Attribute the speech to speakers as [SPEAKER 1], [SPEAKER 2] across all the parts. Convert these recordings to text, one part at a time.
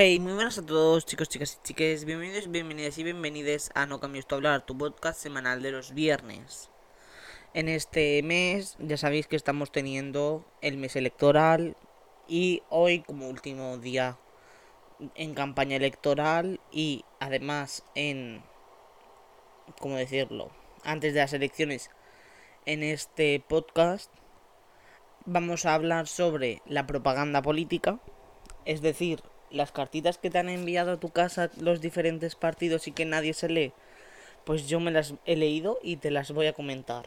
[SPEAKER 1] Hey, muy buenas a todos chicos, chicas y chiques, bienvenidos, bienvenidas y bienvenides a No Cambios Tu Hablar, tu podcast semanal de los viernes. En este mes ya sabéis que estamos teniendo el mes electoral y hoy como último día en campaña electoral y además en, ¿cómo decirlo? Antes de las elecciones en este podcast vamos a hablar sobre la propaganda política, es decir, las cartitas que te han enviado a tu casa los diferentes partidos y que nadie se lee, pues yo me las he leído y te las voy a comentar.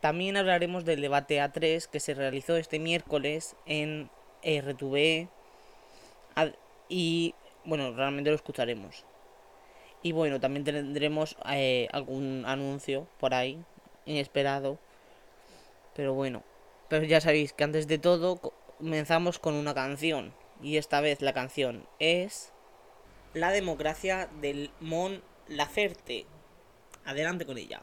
[SPEAKER 1] También hablaremos del debate A3 que se realizó este miércoles en RTV y bueno, realmente lo escucharemos. Y bueno, también tendremos eh, algún anuncio por ahí, inesperado. Pero bueno, pero ya sabéis que antes de todo comenzamos con una canción y esta vez la canción es La democracia del Mon Laferte. Adelante con ella.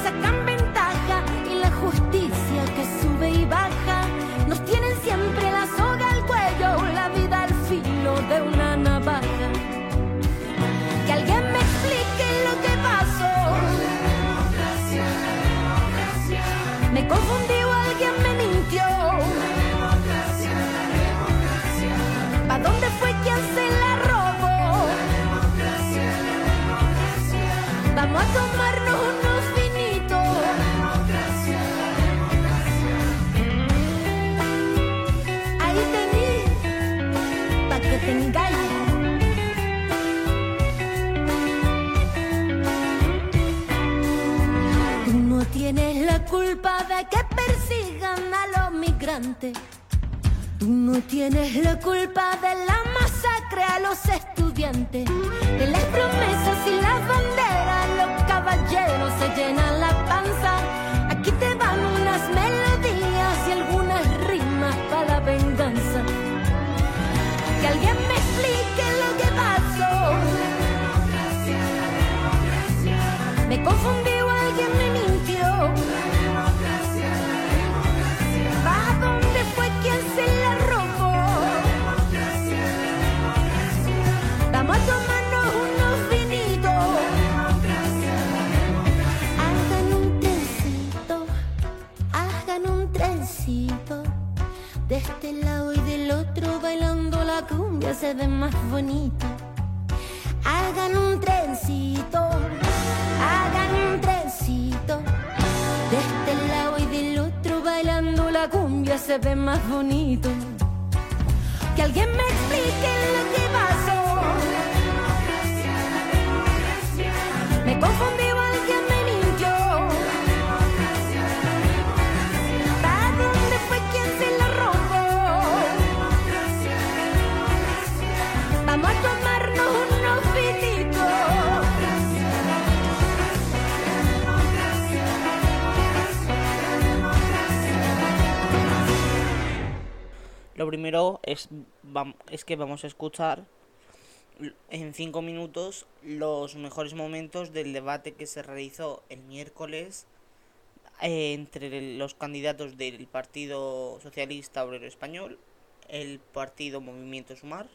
[SPEAKER 2] Tú no tienes la culpa de que persigan a los migrantes. Tú no tienes la culpa de la masacre a los estudiantes, de las promesas y las banderas, los caballeros se llenan la panza. Aquí te van unas melodías y algunas cumbia se ve más bonito. Hagan un trencito, hagan un trencito. De este lado y del otro bailando la cumbia se ve más bonito. Que alguien me explique lo que pasó. Me confundí
[SPEAKER 1] primero es, que vamos a escuchar en cinco minutos los mejores momentos del debate que se realizó el miércoles eh, entre los candidatos del Partido Socialista Obrero Español, el Partido Movimiento Sumar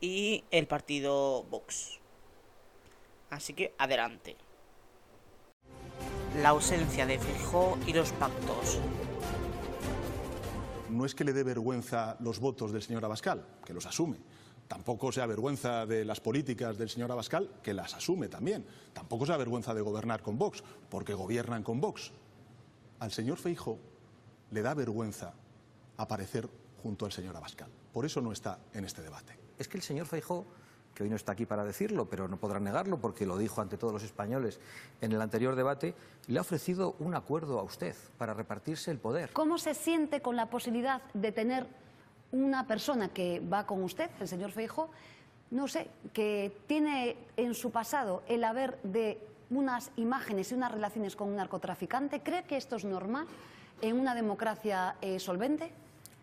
[SPEAKER 1] y el Partido Vox. Así que adelante. La ausencia de Fijó y los pactos.
[SPEAKER 3] No es que le dé vergüenza los votos del señor Abascal, que los asume. Tampoco se avergüenza de las políticas del señor Abascal, que las asume también. Tampoco se avergüenza de gobernar con Vox, porque gobiernan con Vox. Al señor Feijo le da vergüenza aparecer junto al señor Abascal. Por eso no está en este debate.
[SPEAKER 4] Es que el señor Feijo que hoy no está aquí para decirlo, pero no podrá negarlo porque lo dijo ante todos los españoles en el anterior debate, le ha ofrecido un acuerdo a usted para repartirse el poder.
[SPEAKER 5] ¿Cómo se siente con la posibilidad de tener una persona que va con usted, el señor Feijo, no sé, que tiene en su pasado el haber de unas imágenes y unas relaciones con un narcotraficante? ¿Cree que esto es normal en una democracia eh, solvente?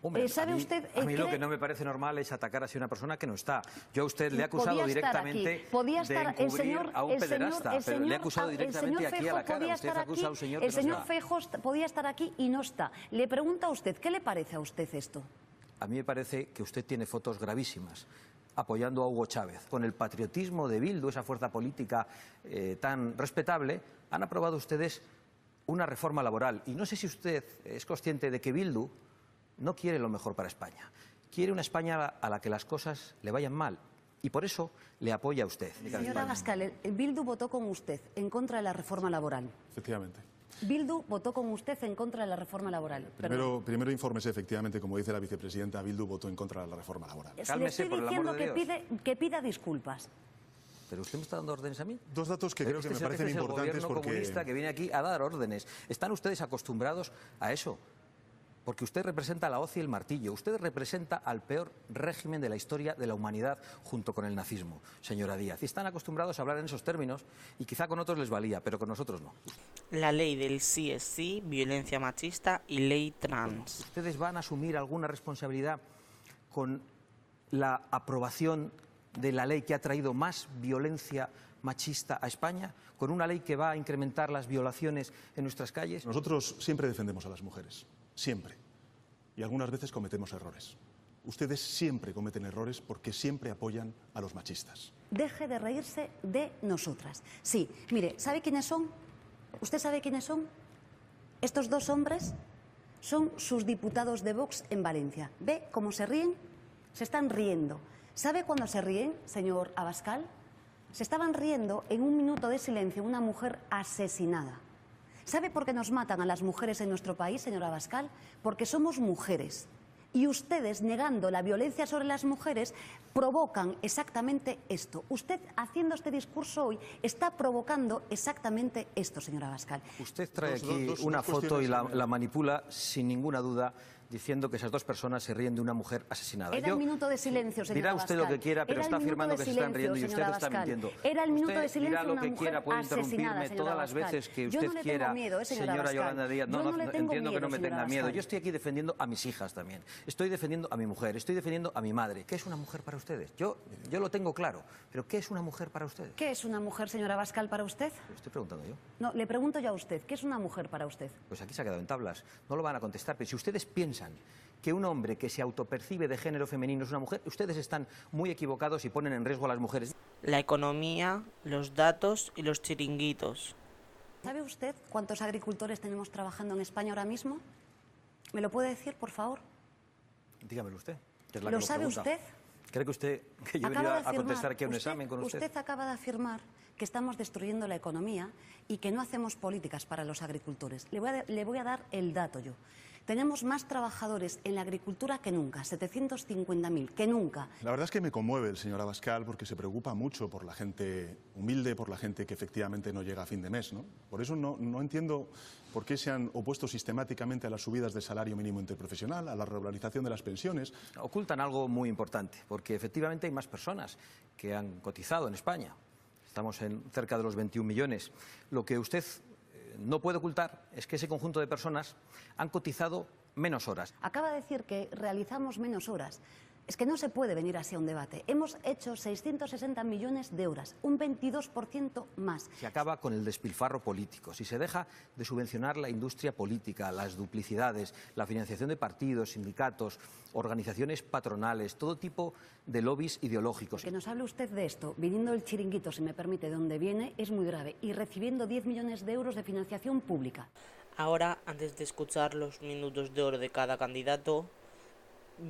[SPEAKER 4] Hombre, eh, ¿Sabe a mí, usted, a mí lo que no me parece normal es atacar así a una persona que no está. Yo a usted le he acusado directamente
[SPEAKER 5] podía estar,
[SPEAKER 4] de
[SPEAKER 5] el señor,
[SPEAKER 4] a un
[SPEAKER 5] el
[SPEAKER 4] pederasta,
[SPEAKER 5] señor,
[SPEAKER 4] pero le he acusado directamente aquí a la cara. Usted acusa a un señor
[SPEAKER 5] El señor
[SPEAKER 4] no
[SPEAKER 5] Feijóo podía estar aquí y no está. Le pregunta a usted, ¿qué le parece a usted esto?
[SPEAKER 4] A mí me parece que usted tiene fotos gravísimas apoyando a Hugo Chávez. Con el patriotismo de Bildu, esa fuerza política eh, tan respetable, han aprobado ustedes una reforma laboral. Y no sé si usted es consciente de que Bildu no quiere lo mejor para España. Quiere una España a la que las cosas le vayan mal. Y por eso le apoya a usted.
[SPEAKER 5] Señora Gascal, el Bildu votó con usted en contra de la reforma laboral.
[SPEAKER 3] Efectivamente.
[SPEAKER 5] Bildu votó con usted en contra de la reforma laboral.
[SPEAKER 3] Primero, primero infórmese, efectivamente, como dice la vicepresidenta, Bildu votó en contra de la reforma laboral.
[SPEAKER 5] Le estoy diciendo que, pide, que pida disculpas.
[SPEAKER 4] ¿Pero usted me está dando órdenes a mí?
[SPEAKER 3] Dos datos que creo que me
[SPEAKER 4] este
[SPEAKER 3] parecen
[SPEAKER 4] es el
[SPEAKER 3] importantes
[SPEAKER 4] gobierno
[SPEAKER 3] porque...
[SPEAKER 4] comunista que viene aquí a dar órdenes. ¿Están ustedes acostumbrados a eso? Porque usted representa la hoz y el martillo, usted representa al peor régimen de la historia de la humanidad junto con el nazismo, señora Díaz. Y están acostumbrados a hablar en esos términos y quizá con otros les valía, pero con nosotros no.
[SPEAKER 1] La ley del sí es sí, violencia machista y ley trans.
[SPEAKER 4] ¿Ustedes van a asumir alguna responsabilidad con la aprobación de la ley que ha traído más violencia machista a España, con una ley que va a incrementar las violaciones en nuestras calles?
[SPEAKER 3] Nosotros siempre defendemos a las mujeres. Siempre. Y algunas veces cometemos errores. Ustedes siempre cometen errores porque siempre apoyan a los machistas.
[SPEAKER 5] Deje de reírse de nosotras. Sí, mire, ¿sabe quiénes son? ¿Usted sabe quiénes son? Estos dos hombres son sus diputados de Vox en Valencia. ¿Ve cómo se ríen? Se están riendo. ¿Sabe cuándo se ríen, señor Abascal? Se estaban riendo en un minuto de silencio una mujer asesinada. ¿Sabe por qué nos matan a las mujeres en nuestro país, señora Bascal? Porque somos mujeres. Y ustedes, negando la violencia sobre las mujeres, provocan exactamente esto. Usted, haciendo este discurso hoy, está provocando exactamente esto, señora Bascal.
[SPEAKER 4] Usted trae aquí una foto y la, la manipula sin ninguna duda diciendo que esas dos personas se ríen de una mujer asesinada.
[SPEAKER 5] Era el minuto de silencio, señora
[SPEAKER 4] Dirá usted lo que quiera, pero está afirmando que se están riendo y usted está mintiendo.
[SPEAKER 5] Era el minuto de silencio
[SPEAKER 4] dirá lo que quiera, puede interrumpirme todas las veces que usted
[SPEAKER 5] no
[SPEAKER 4] quiera,
[SPEAKER 5] miedo, eh, señora,
[SPEAKER 4] señora Yolanda Díaz. No,
[SPEAKER 5] no,
[SPEAKER 4] no entiendo que no me tenga miedo. Yo estoy aquí defendiendo a mis hijas también. Estoy defendiendo a mi mujer, estoy defendiendo a mi madre. ¿Qué es una mujer para ustedes? Yo, yo lo tengo claro, pero ¿qué es una mujer para ustedes?
[SPEAKER 5] ¿Qué es una mujer, señora Bascal, para usted?
[SPEAKER 4] Lo estoy preguntando yo.
[SPEAKER 5] No, le pregunto yo a usted, ¿qué es una mujer para usted?
[SPEAKER 4] Pues aquí se ha quedado en tablas. No lo van a contestar, pero si ustedes piensan que un hombre que se autopercibe de género femenino es una mujer, ustedes están muy equivocados y ponen en riesgo a las mujeres.
[SPEAKER 1] La economía, los datos y los chiringuitos.
[SPEAKER 5] ¿Sabe usted cuántos agricultores tenemos trabajando en España ahora mismo? ¿Me lo puede decir, por favor?
[SPEAKER 4] Dígamelo usted.
[SPEAKER 5] ¿Lo, sabe usted?
[SPEAKER 4] ¿Cree que usted que yo venía a contestar aquí a un examen con usted?
[SPEAKER 5] Usted acaba de afirmar que estamos destruyendo la economía y que no hacemos políticas para los agricultores. Le voy a, le voy a dar el dato yo. Tenemos más trabajadores en la agricultura que nunca, 750.000, que nunca.
[SPEAKER 3] La verdad es que me conmueve el señor Abascal porque se preocupa mucho por la gente humilde, por la gente que efectivamente no llega a fin de mes. ¿no? Por eso no, no entiendo por qué se han opuesto sistemáticamente a las subidas del salario mínimo interprofesional, a la regularización de las pensiones.
[SPEAKER 4] Ocultan algo muy importante, porque efectivamente hay más personas que han cotizado en España. Estamos en cerca de los 21 millones. Lo que usted no puede ocultar es que ese conjunto de personas han cotizado menos horas.
[SPEAKER 5] Acaba de decir que realizamos menos horas. Es que no se puede venir así a un debate. Hemos hecho 660 millones de horas, un 22% más.
[SPEAKER 4] Se acaba con el despilfarro político. Si se deja de subvencionar la industria política, las duplicidades, la financiación de partidos, sindicatos, organizaciones patronales, todo tipo de lobbies ideológicos.
[SPEAKER 5] Que nos hable usted de esto, viniendo el chiringuito, si me permite, de donde viene, es muy grave. Y recibiendo 10 millones de euros de financiación pública.
[SPEAKER 1] Ahora, antes de escuchar los minutos de oro de cada candidato,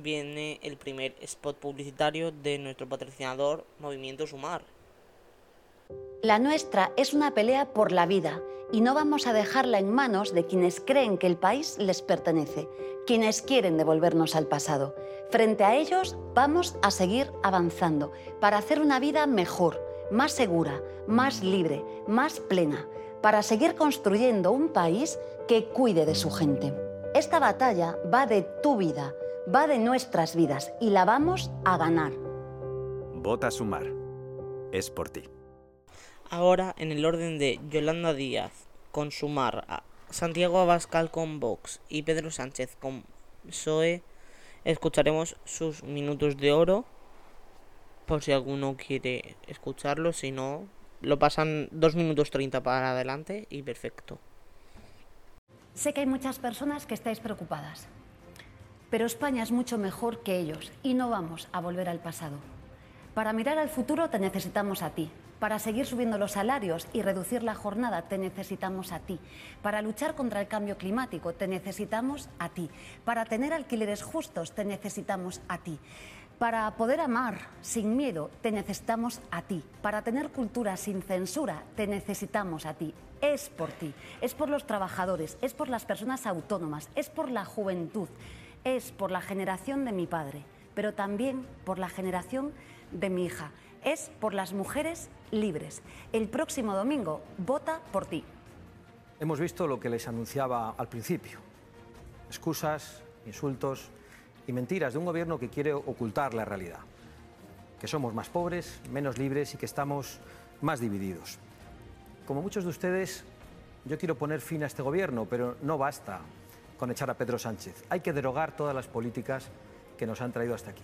[SPEAKER 1] viene el primer spot publicitario de nuestro patrocinador Movimiento Sumar.
[SPEAKER 5] La nuestra es una pelea por la vida y no vamos a dejarla en manos de quienes creen que el país les pertenece, quienes quieren devolvernos al pasado. Frente a ellos vamos a seguir avanzando para hacer una vida mejor, más segura, más libre, más plena, para seguir construyendo un país que cuide de su gente. Esta batalla va de tu vida, va de nuestras vidas y la vamos a ganar.
[SPEAKER 6] Vota Sumar. Es por ti.
[SPEAKER 1] Ahora, en el orden de Yolanda Díaz con Sumar, a Santiago Abascal con Vox y Pedro Sánchez con PSOE, escucharemos sus minutos de oro. Por si alguno quiere escucharlo, si no, lo pasan 2 minutos 30 para adelante y perfecto.
[SPEAKER 5] Sé que hay muchas personas que estáis preocupadas, pero España es mucho mejor que ellos y no vamos a volver al pasado. Para mirar al futuro te necesitamos a ti. Para seguir subiendo los salarios y reducir la jornada te necesitamos a ti. Para luchar contra el cambio climático te necesitamos a ti. Para tener alquileres justos te necesitamos a ti. Para poder amar sin miedo te necesitamos a ti. Para tener cultura sin censura te necesitamos a ti. Es por ti, es por los trabajadores, es por las personas autónomas, es por la juventud, es por la generación de mi padre, pero también por la generación de mi hija. Es por las mujeres libres. El próximo domingo, vota por ti.
[SPEAKER 4] Hemos visto lo que les anunciaba al principio. Excusas, insultos y mentiras de un gobierno que quiere ocultar la realidad. Que somos más pobres, menos libres y que estamos más divididos. Como muchos de ustedes, yo quiero poner fin a este gobierno, pero no basta con echar a Pedro Sánchez. Hay que derogar todas las políticas que nos han traído hasta aquí.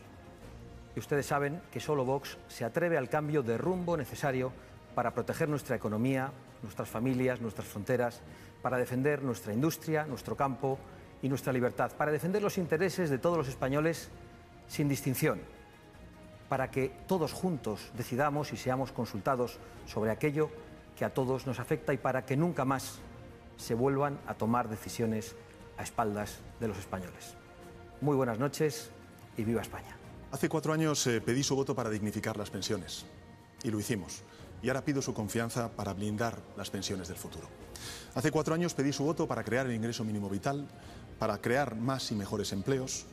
[SPEAKER 4] Y ustedes saben que solo Vox se atreve al cambio de rumbo necesario para proteger nuestra economía, nuestras familias, nuestras fronteras, para defender nuestra industria, nuestro campo y nuestra libertad, para defender los intereses de todos los españoles sin distinción, para que todos juntos decidamos y seamos consultados sobre aquello que a todos nos afecta y para que nunca más se vuelvan a tomar decisiones a espaldas de los españoles. Muy buenas noches y viva España.
[SPEAKER 3] Hace cuatro años eh, pedí su voto para dignificar las pensiones y lo hicimos. Y ahora pido su confianza para blindar las pensiones del futuro. Hace cuatro años pedí su voto para crear el ingreso mínimo vital, para crear más y mejores empleos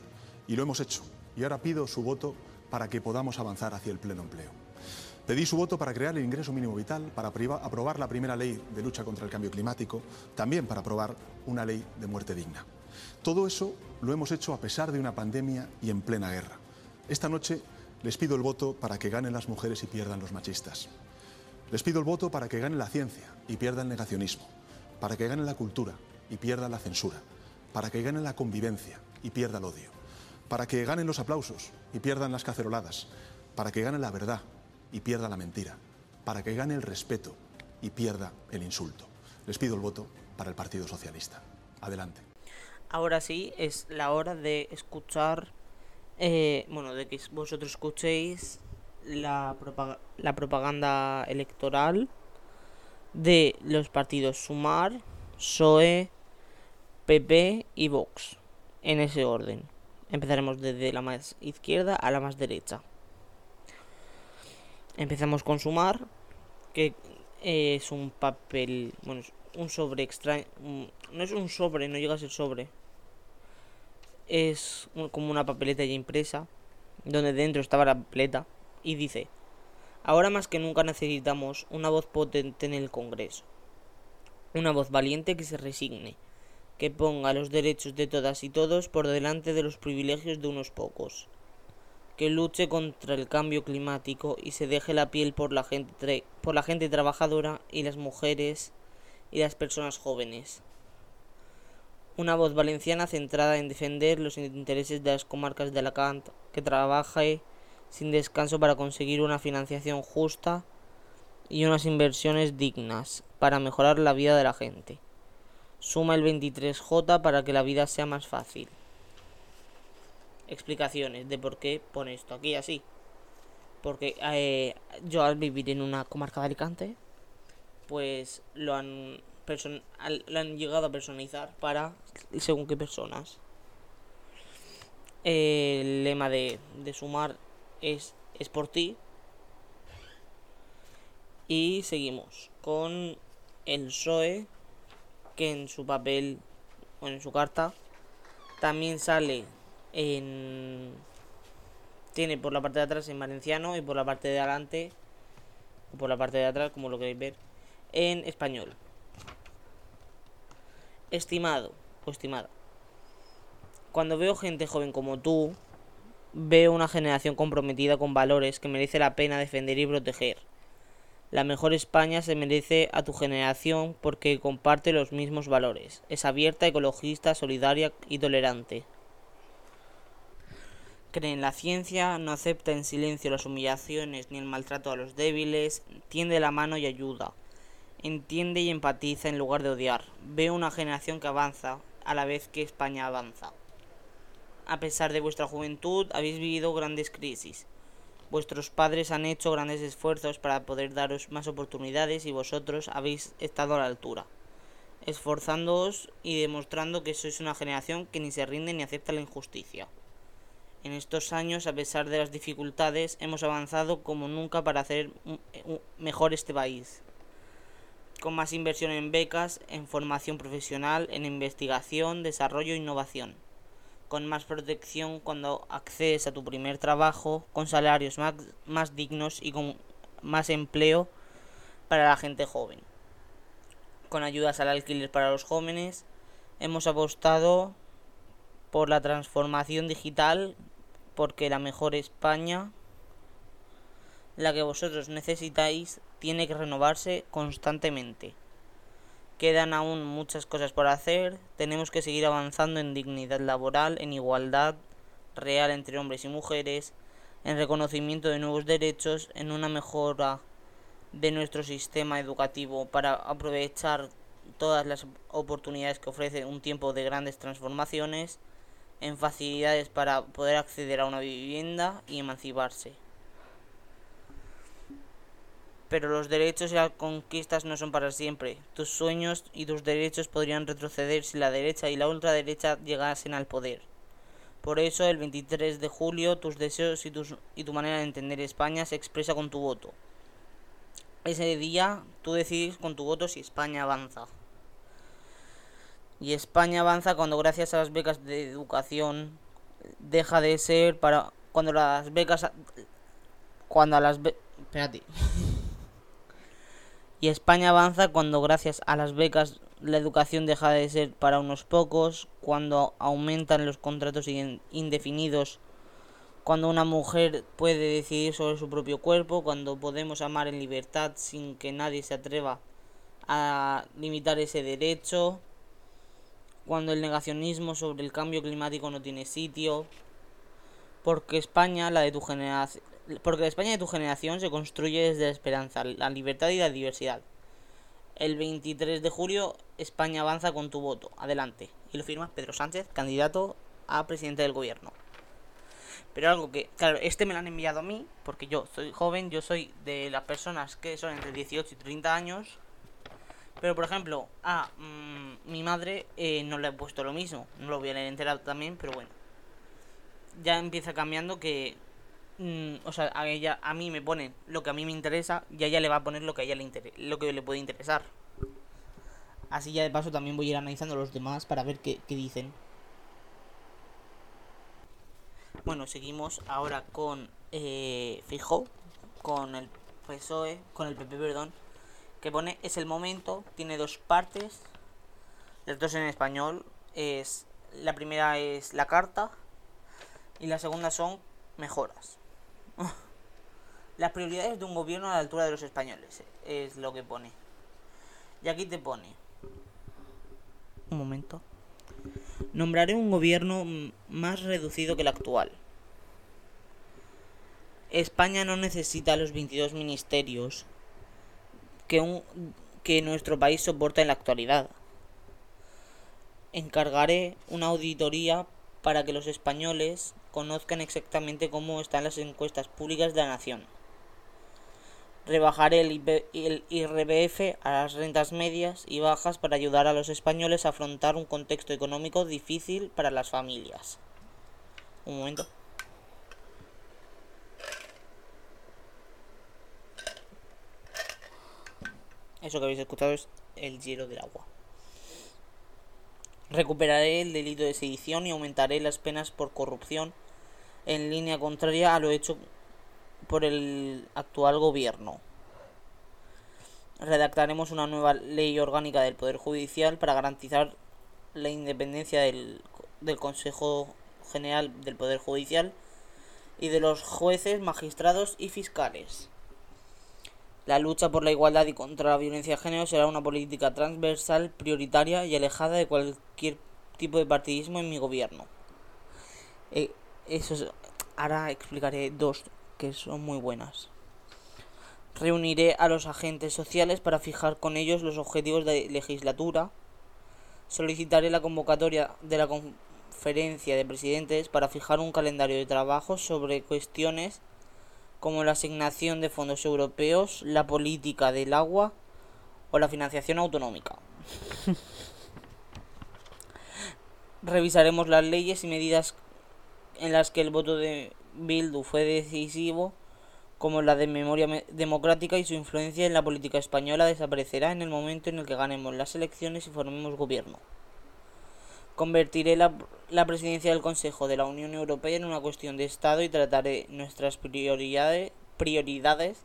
[SPEAKER 3] y lo hemos hecho. Y ahora pido su voto para que podamos avanzar hacia el pleno empleo. Pedí su voto para crear el ingreso mínimo vital, para aprobar la primera ley de lucha contra el cambio climático, también para aprobar una ley de muerte digna. Todo eso lo hemos hecho a pesar de una pandemia y en plena guerra. Esta noche les pido el voto para que ganen las mujeres y pierdan los machistas. Les pido el voto para que gane la ciencia y pierda el negacionismo, para que gane la cultura y pierda la censura, para que gane la convivencia y pierda el odio, para que ganen los aplausos y pierdan las caceroladas, para que gane la verdad y pierda la mentira, para que gane el respeto y pierda el insulto. Les pido el voto para el Partido Socialista. Adelante.
[SPEAKER 1] Ahora sí, es la hora de escuchar, eh, bueno, de que vosotros escuchéis la, la propaganda electoral de los partidos Sumar, PSOE, PP y Vox, en ese orden. Empezaremos desde la más izquierda a la más derecha. Empezamos con Sumar, que eh, es un papel, bueno, es un sobre extraño, no es un sobre, no llega a ser sobre. Es como una papeleta ya impresa, donde dentro estaba la papeleta, y dice, ahora más que nunca necesitamos una voz potente en el Congreso. Una voz valiente que se resigne, que ponga los derechos de todas y todos por delante de los privilegios de unos pocos que luche contra el cambio climático y se deje la piel por la gente por la gente trabajadora y las mujeres y las personas jóvenes. Una voz valenciana centrada en defender los intereses de las comarcas de Alacant, que trabaje sin descanso para conseguir una financiación justa y unas inversiones dignas para mejorar la vida de la gente. Suma el 23J para que la vida sea más fácil explicaciones de por qué pone esto aquí así. Porque eh, yo al vivir en una comarca de Alicante, pues lo han, lo han llegado a personalizar para según qué personas. el lema de, de Sumar es, es por ti. Y seguimos con el PSOE, que en su papel, o en su carta, también sale en... Tiene por la parte de atrás en valenciano y por la parte de adelante, o por la parte de atrás, como lo queréis ver, en español. Estimado o estimada. Cuando veo gente joven como tú, veo una generación comprometida con valores que merece la pena defender y proteger. La mejor España se merece a tu generación porque comparte los mismos valores. Es abierta, ecologista, solidaria y tolerante. Cree en la ciencia, no acepta en silencio las humillaciones ni el maltrato a los débiles, tiende la mano y ayuda. Entiende y empatiza en lugar de odiar. Veo una generación que avanza a la vez que España avanza. A pesar de vuestra juventud, habéis vivido grandes crisis. Vuestros padres han hecho grandes esfuerzos para poder daros más oportunidades y vosotros habéis estado a la altura, esforzándoos y demostrando que sois una generación que ni se rinde ni acepta la injusticia. En estos años, a pesar de las dificultades, hemos avanzado como nunca para hacer mejor este país. Con más inversión en becas, en formación profesional, en investigación, desarrollo e innovación con más protección cuando accedes a tu primer trabajo, con salarios más, más dignos y con más empleo para la gente joven. Con ayudas al alquiler para los jóvenes, hemos apostado por la transformación digital porque la mejor España, la que vosotros necesitáis, tiene que renovarse constantemente. Quedan aún muchas cosas por hacer, tenemos que seguir avanzando en dignidad laboral, en igualdad real entre hombres y mujeres, en reconocimiento de nuevos derechos, en una mejora de nuestro sistema educativo para aprovechar todas las oportunidades que ofrece un tiempo de grandes transformaciones, en facilidades para poder acceder a una vivienda y emanciparse pero los derechos y las conquistas no son para siempre. Tus sueños y tus derechos podrían retroceder si la derecha y la ultraderecha llegasen al poder. Por eso, el 23 de julio, tus deseos y, tu manera de entender España se expresa con tu voto. Ese día, tú decides con tu voto si España avanza. Y España avanza cuando, gracias a las becas de educación, deja de ser para. Cuando las becas. Cuando a las. espérate. Y España avanza cuando gracias a las becas la educación deja de ser para unos pocos, cuando aumentan los contratos indefinidos, cuando una mujer puede decidir sobre su propio cuerpo, cuando podemos amar en libertad sin que nadie se atreva a limitar ese derecho, cuando el negacionismo sobre el cambio climático no tiene sitio, porque España, la de tu generación, porque la España de tu generación se construye desde la esperanza, la libertad y la diversidad. El 23 de julio España avanza con tu voto. Adelante. Y lo firma Pedro Sánchez, candidato a presidente del gobierno. Pero algo que, claro, este me lo han enviado a mí, porque yo soy joven, yo soy de las personas que son entre 18 y 30 años. Pero por ejemplo, a mm, mi madre eh, no le he puesto lo mismo. No lo voy a leer enterado también, pero bueno. Ya empieza cambiando que Mm, o sea, a ella, a mí me pone lo que a mí me interesa y a ella le va a poner lo que a ella le interesa, lo que le puede interesar. Así ya de paso también voy a ir analizando los demás para ver qué, dicen. Bueno, seguimos ahora con eh, Fijo, con el PSOE, con el PP, perdón, que pone es el momento, tiene dos partes, las dos en español, es la primera es la carta y la segunda son mejoras. Las prioridades de un gobierno a la altura de los españoles es lo que pone. Y aquí te pone. Un momento. Nombraré un gobierno más reducido que el actual. España no necesita los 22 ministerios que, nuestro país soporta en la actualidad. Encargaré una auditoría para que los españoles conozcan exactamente cómo están las encuestas públicas de la nación. Rebajaré el, el IRBF a las rentas medias y bajas para ayudar a los españoles a afrontar un contexto económico difícil para las familias. Un momento. Eso que habéis escuchado es el hielo del agua. Recuperaré el delito de sedición y aumentaré las penas por corrupción en línea contraria a lo hecho por el actual gobierno. Redactaremos una nueva ley orgánica del Poder Judicial para garantizar la independencia del, del Consejo General del Poder Judicial y de los jueces, magistrados y fiscales. La lucha por la igualdad y contra la violencia de género será una política transversal, prioritaria y alejada de cualquier tipo de partidismo en mi gobierno. Eh, eso es- ahora explicaré dos que son muy buenas. Reuniré a los agentes sociales para fijar con ellos los objetivos de legislatura. Solicitaré la convocatoria de la conferencia de presidentes para fijar un calendario de trabajo sobre cuestiones como la asignación de fondos europeos, la política del agua o la financiación autonómica. Revisaremos las leyes y medidas en las que el voto de Bildu fue decisivo, como la de memoria me- democrática y su influencia en la política española desaparecerá en el momento en el que ganemos las elecciones y formemos gobierno. Convertiré la, la presidencia del Consejo de la Unión Europea en una cuestión de Estado y trataré nuestras prioridades, prioridades,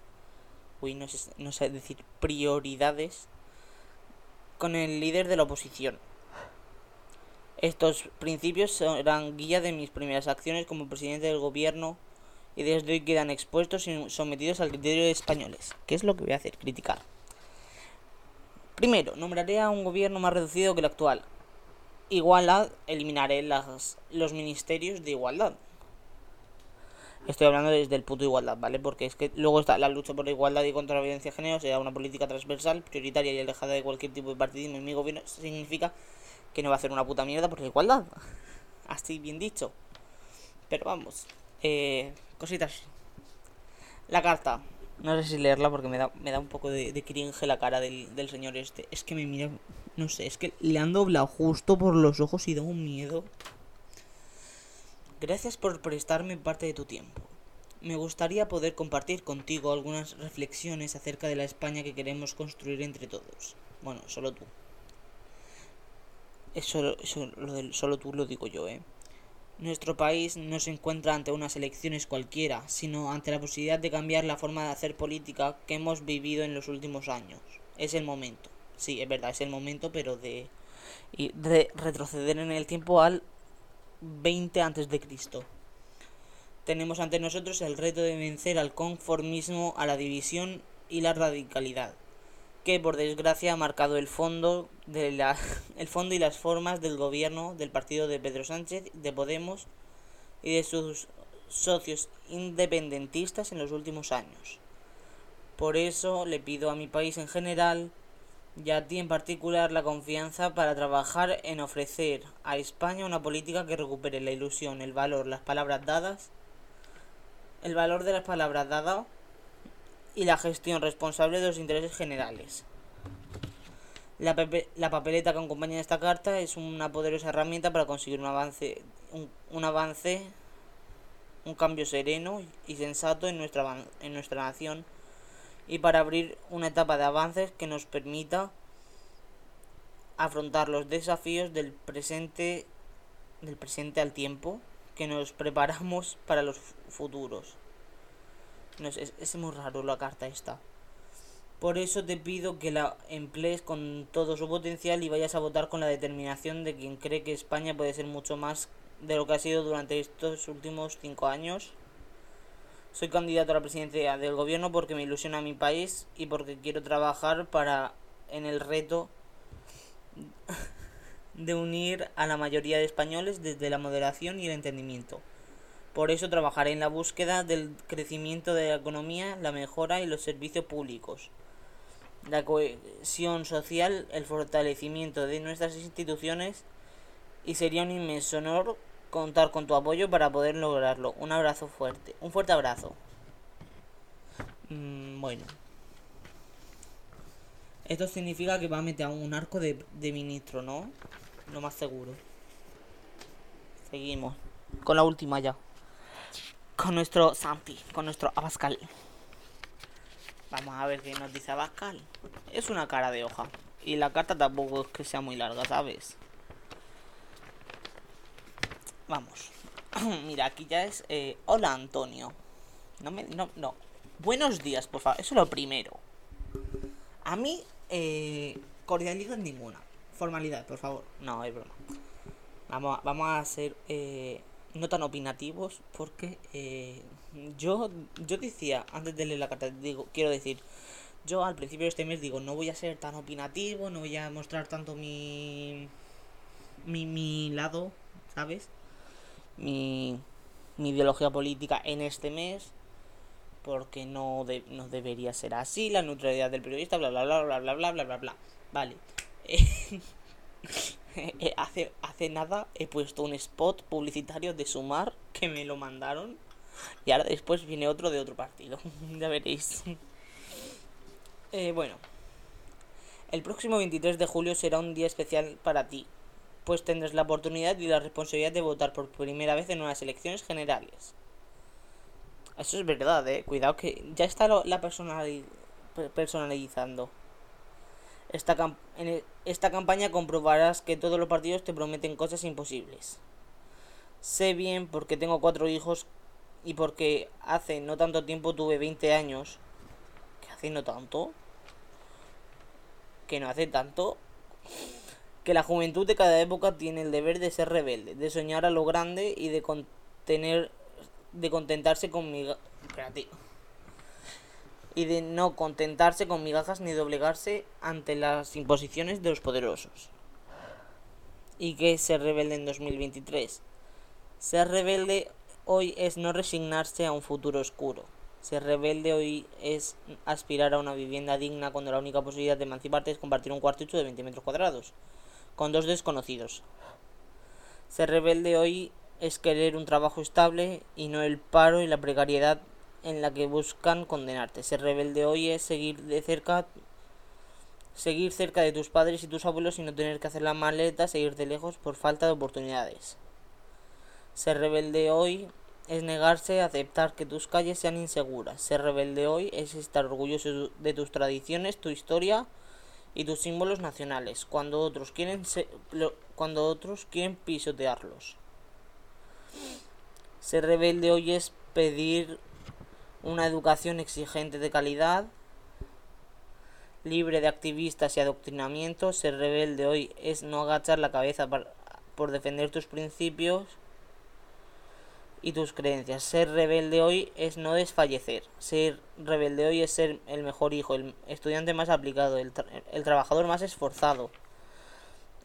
[SPEAKER 1] uy, no sé, no sé decir prioridades, con el líder de la oposición. Estos principios serán guía de mis primeras acciones como presidente del gobierno y desde hoy quedan expuestos y sometidos al criterio de españoles. ¿Qué es lo que voy a hacer? Criticar. Primero, nombraré a un gobierno más reducido que el actual. Igualdad, eliminaré las, los ministerios de igualdad. Estoy hablando desde el punto de igualdad, ¿vale? Porque es que luego está la lucha por la igualdad y contra la violencia de género, será una política transversal, prioritaria y alejada de cualquier tipo de partidismo en mi gobierno. Significa que no va a hacer una puta mierda por la igualdad. Así bien dicho. Pero vamos. Eh, cositas. La carta. No sé si leerla porque me da, me da un poco de, de cringe la cara del, del señor este. Es que me mira. No sé, es que le han doblado justo por los ojos y da un miedo. Gracias por prestarme parte de tu tiempo. Me gustaría poder compartir contigo algunas reflexiones acerca de la España que queremos construir entre todos. Bueno, solo tú. Eso, eso lo del solo tú lo digo yo, ¿eh? Nuestro país no se encuentra ante unas elecciones cualquiera, sino ante la posibilidad de cambiar la forma de hacer política que hemos vivido en los últimos años. Es el momento. Sí, es verdad, es el momento, pero de, de retroceder en el tiempo al 20 antes de Cristo. Tenemos ante nosotros el reto de vencer al conformismo, a la división y la radicalidad, que por desgracia ha marcado el fondo de la el fondo y las formas del gobierno del partido de Pedro Sánchez, de Podemos y de sus socios independentistas en los últimos años. Por eso le pido a mi país en general y a ti en particular la confianza para trabajar en ofrecer a España una política que recupere la ilusión, el valor, las palabras dadas, el valor de las palabras dadas y la gestión responsable de los intereses generales. La, la papeleta que acompaña esta carta es una poderosa herramienta para conseguir un avance, un, un avance, un cambio sereno y sensato en nuestra, en nuestra nación y para abrir una etapa de avances que nos permita afrontar los desafíos del presente del presente al tiempo que nos preparamos para los fu- futuros. No es, es muy raro la carta esta. Por eso te pido que la emplees con todo su potencial y vayas a votar con la determinación de quien cree que España puede ser mucho más de lo que ha sido durante estos últimos cinco años. Soy candidato a la presidencia del gobierno porque me ilusiona mi país y porque quiero trabajar para en el reto de unir a la mayoría de españoles desde la moderación y el entendimiento. Por eso trabajaré en la búsqueda del crecimiento de la economía, la mejora y los servicios públicos, la cohesión social, el fortalecimiento de nuestras instituciones y sería un inmenso honor contar con tu apoyo para poder lograrlo. Un abrazo fuerte, un fuerte abrazo. Mm, bueno. Esto significa que va a meter a un arco de, de ministro, ¿no? Lo más seguro. Seguimos. con la última ya. Con nuestro Santi, con nuestro Abascal. Vamos a ver qué nos dice Abascal. Es una cara de hoja. Y la carta tampoco es que sea muy larga, ¿sabes? Vamos. Mira, aquí ya es... eh, hola, Antonio. No me... No, no. Buenos días, por favor. Eso es lo primero. A mí, eh, cordialidad ninguna. Formalidad, por favor. No, es broma. Vamos a, vamos a ser eh, no tan opinativos porque eh, yo, yo decía, antes de leer la carta, digo, quiero decir, yo al principio de este mes digo, no voy a ser tan opinativo, no voy a mostrar tanto mi, mi, mi lado, ¿sabes? Mi, mi ideología política en este mes porque no, de- no debería ser así, la neutralidad del periodista, bla bla bla bla bla bla bla bla bla. Vale. Eh, hace, hace nada he puesto un spot publicitario de Sumar que me lo mandaron y ahora después viene otro de otro partido. ya veréis. Eh, bueno. El próximo 23 de julio será un día especial para ti, pues tendrás la oportunidad y la responsabilidad de votar por primera vez en unas elecciones generales. Eso es verdad, eh. Cuidado que ya está lo- la personali- per- personalizando. Esta, en e- esta campaña comprobarás que todos los partidos te prometen cosas imposibles. Sé bien porque tengo cuatro hijos y porque hace no tanto tiempo tuve 20 años. ¿Que hace no tanto? Que no hace tanto. Que la juventud de cada época tiene el deber de ser rebelde, de soñar a lo grande y de contener de contentarse con mi espérate y de no contentarse con migajas ni doblegarse ante las imposiciones de los poderosos. ¿Y qué es ser rebelde en 2023? Ser rebelde hoy es no resignarse a un futuro oscuro. Ser rebelde hoy es aspirar a una vivienda digna cuando la única posibilidad de emanciparte es compartir un cuartucho de 20 metros cuadrados con dos desconocidos. Ser rebelde hoy es querer un trabajo estable y no el paro y la precariedad en la que buscan condenarte. Ser rebelde hoy es seguir de cerca seguir cerca de tus padres y tus abuelos y no tener que hacer la maleta, seguir de lejos por falta de oportunidades. Ser rebelde hoy es negarse a aceptar que tus calles sean inseguras. Ser rebelde hoy es estar orgulloso de tus tradiciones, tu historia y tus símbolos nacionales, cuando otros quieren lo- cuando otros quieren pisotearlos. Ser rebelde hoy es pedir una educación exigente de calidad, libre de activistas y adoctrinamientos. Ser rebelde hoy es no agachar la cabeza por defender tus principios y tus creencias. Ser rebelde hoy es no desfallecer. Ser rebelde hoy es ser el mejor hijo, el estudiante más aplicado, el, tra- el trabajador más esforzado,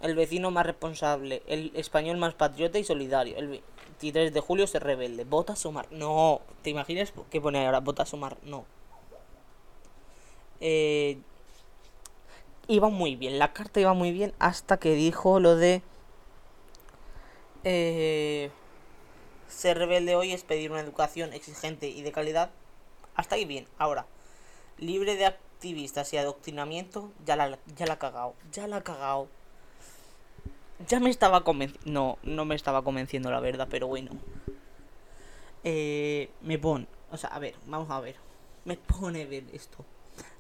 [SPEAKER 1] el vecino más responsable, el español más patriota y solidario. El 23 de julio ser rebelde. Vota sumar. No, ¿te imaginas qué pone ahora? Vota sumar. No. Eh, iba muy bien, la carta iba muy bien hasta que dijo lo de... Eh, ser rebelde hoy es pedir una educación exigente y de calidad. Hasta ahí bien. Ahora, libre de activistas y adoctrinamiento, ya la, ya la ha cagado. Ya la ha cagado. Ya me estaba convenciendo. No, no me estaba convenciendo la verdad, pero bueno. Eh, me pone. O sea, a ver, vamos a ver. Me pone ver esto.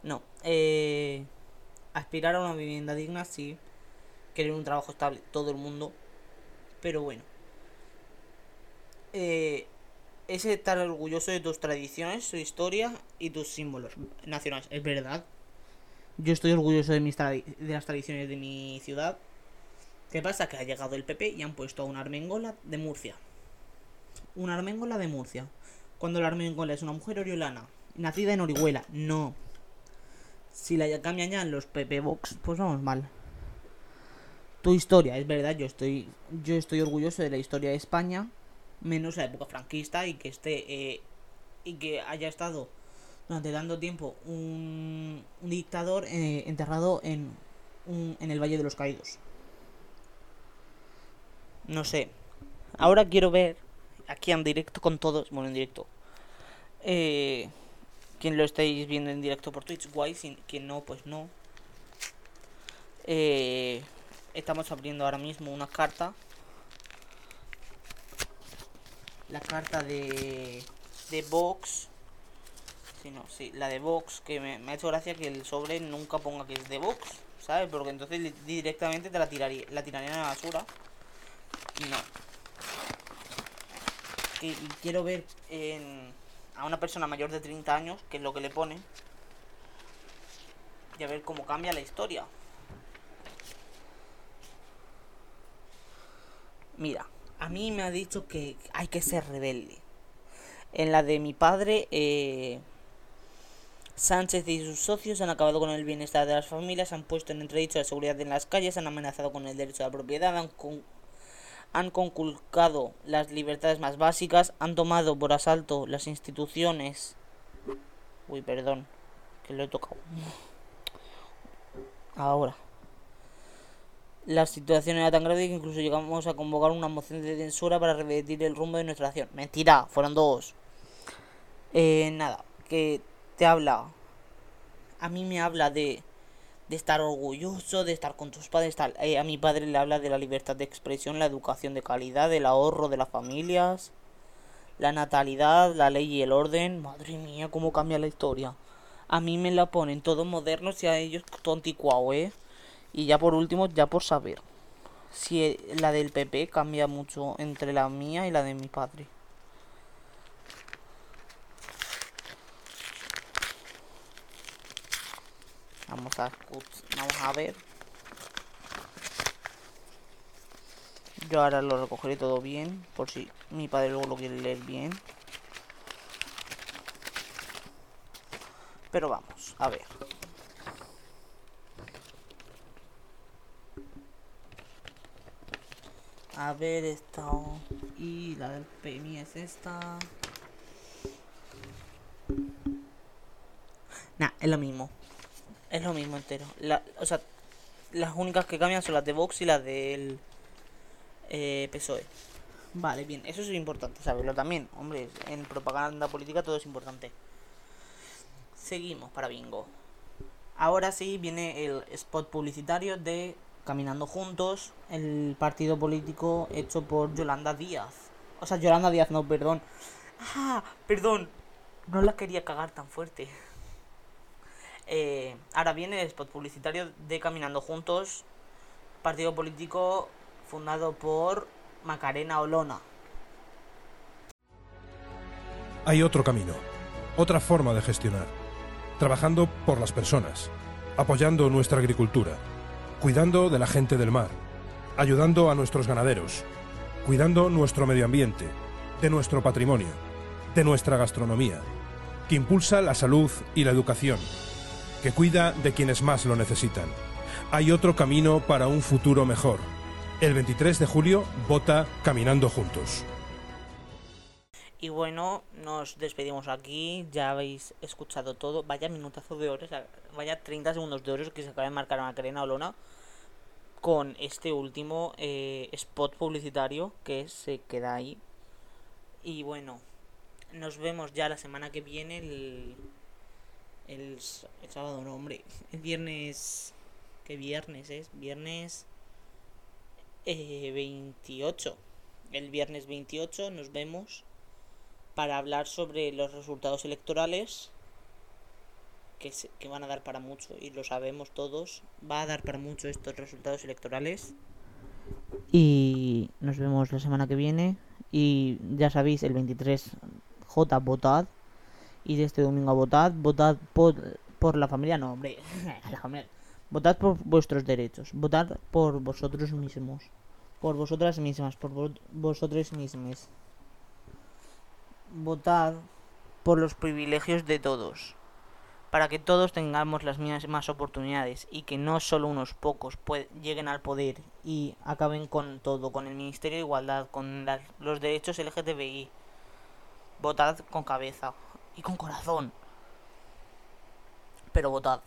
[SPEAKER 1] No. Eh, aspirar a una vivienda digna, sí. Querer un trabajo estable, todo el mundo. Pero bueno. Eh, es estar orgulloso de tus tradiciones, tu historia y tus símbolos nacionales. Es verdad. Yo estoy orgulloso de, mis de las tradiciones de mi ciudad. ¿Qué pasa? Que ha llegado el PP y han puesto a una armengola de Murcia. Una armengola de Murcia. Cuando la armengola es una mujer oriolana, nacida en Orihuela. No. Si la cambian ya en los PP Vox, pues vamos mal. Tu historia, es verdad, yo estoy, yo estoy orgulloso de la historia de España, menos la época franquista y que esté eh, y que haya estado durante tanto tiempo un, un dictador eh, enterrado en, un- en el Valle de los Caídos. No sé. Ahora quiero ver aquí en directo con todos, bueno, en directo. Eh, quien lo estáis viendo en directo por Twitch, guay, quien no, pues no. Eh, estamos abriendo ahora mismo una carta. la carta de, de Vox. Sí, no, sí, la de Vox, que me, ha hecho gracia que el sobre nunca ponga que es de Vox, ¿sabes? Porque entonces directamente te la tiraría, la tirarían a la basura. No. Quiero ver en, a una persona mayor de 30 años, que es lo que le pone, y a ver cómo cambia la historia. Mira, a mí me ha dicho que hay que ser rebelde. En la de mi padre, eh, Sánchez y sus socios han acabado con el bienestar de las familias, han puesto en entredicho la seguridad en las calles, han amenazado con el derecho a la propiedad, han, con- han conculcado las libertades más básicas, han tomado por asalto las instituciones. Uy, perdón, que lo he tocado. Ahora. La situación era tan grave que incluso llegamos a convocar una moción de censura para revertir el rumbo de nuestra acción. Mentira, fueron dos. Eh, nada, que te habla. A mí me habla de, de estar orgulloso, de estar con tus padres. Tal. Eh, a mi padre le habla de la libertad de expresión, la educación de calidad, del ahorro de las familias, la natalidad, la ley y el orden. Madre mía, cómo cambia la historia. A mí me la ponen todos modernos y a ellos todo anticuado, ¿eh? Y ya por último, ya por saber si eh, la del PP cambia mucho entre la mía y la de mi padre. Vamos a vamos a ver. Yo ahora lo recogeré todo bien, por si mi padre luego lo quiere leer bien. Pero vamos, a ver. A ver esta y la del PMI es esta. Nah, es lo mismo. Es lo mismo entero. La, o sea, las únicas que cambian son las de Vox y las del eh, PSOE. Vale, bien, eso es importante saberlo también. Hombre, en propaganda política todo es importante. Seguimos para bingo. Ahora sí viene el spot publicitario de Caminando Juntos, el partido político hecho por Yolanda Díaz. O sea, Yolanda Díaz, no, perdón. Ah, perdón. No la quería cagar tan fuerte. Eh, ahora viene el spot publicitario de Caminando Juntos, partido político fundado por Macarena Olona.
[SPEAKER 7] Hay otro camino, otra forma de gestionar, trabajando por las personas, apoyando nuestra agricultura, cuidando de la gente del mar, ayudando a nuestros ganaderos, cuidando nuestro medio ambiente, de nuestro patrimonio, de nuestra gastronomía, que impulsa la salud y la educación, que cuida de quienes más lo necesitan. Hay otro camino para un futuro mejor. El 23 de julio vota Caminando Juntos.
[SPEAKER 1] Y bueno, nos despedimos aquí. Ya habéis escuchado todo. Vaya minutazo de horas, vaya 30 segundos de horas que se acaba de marcar Macarena Olona con este último eh, spot publicitario que se queda ahí. Y bueno, nos vemos ya la semana que viene, el, el sábado, no, hombre, el viernes. ¿Qué viernes es? Viernes eh, 28. El viernes 28 nos vemos para hablar sobre los resultados electorales que, se- que van a dar para mucho y lo sabemos todos va a dar para mucho estos resultados electorales y nos vemos la semana que viene y ya sabéis el 23 J votad y de este domingo a votad votad por, por la familia no hombre la familia. votad por vuestros derechos votad por vosotros mismos por vosotras mismas por vo- vosotros mismos votad por los privilegios de todos, para que todos tengamos las mismas oportunidades y que no solo unos pocos lleguen al poder y acaben con todo, con el Ministerio de Igualdad, con los derechos LGTBI. Votad con cabeza y con corazón. Pero votad.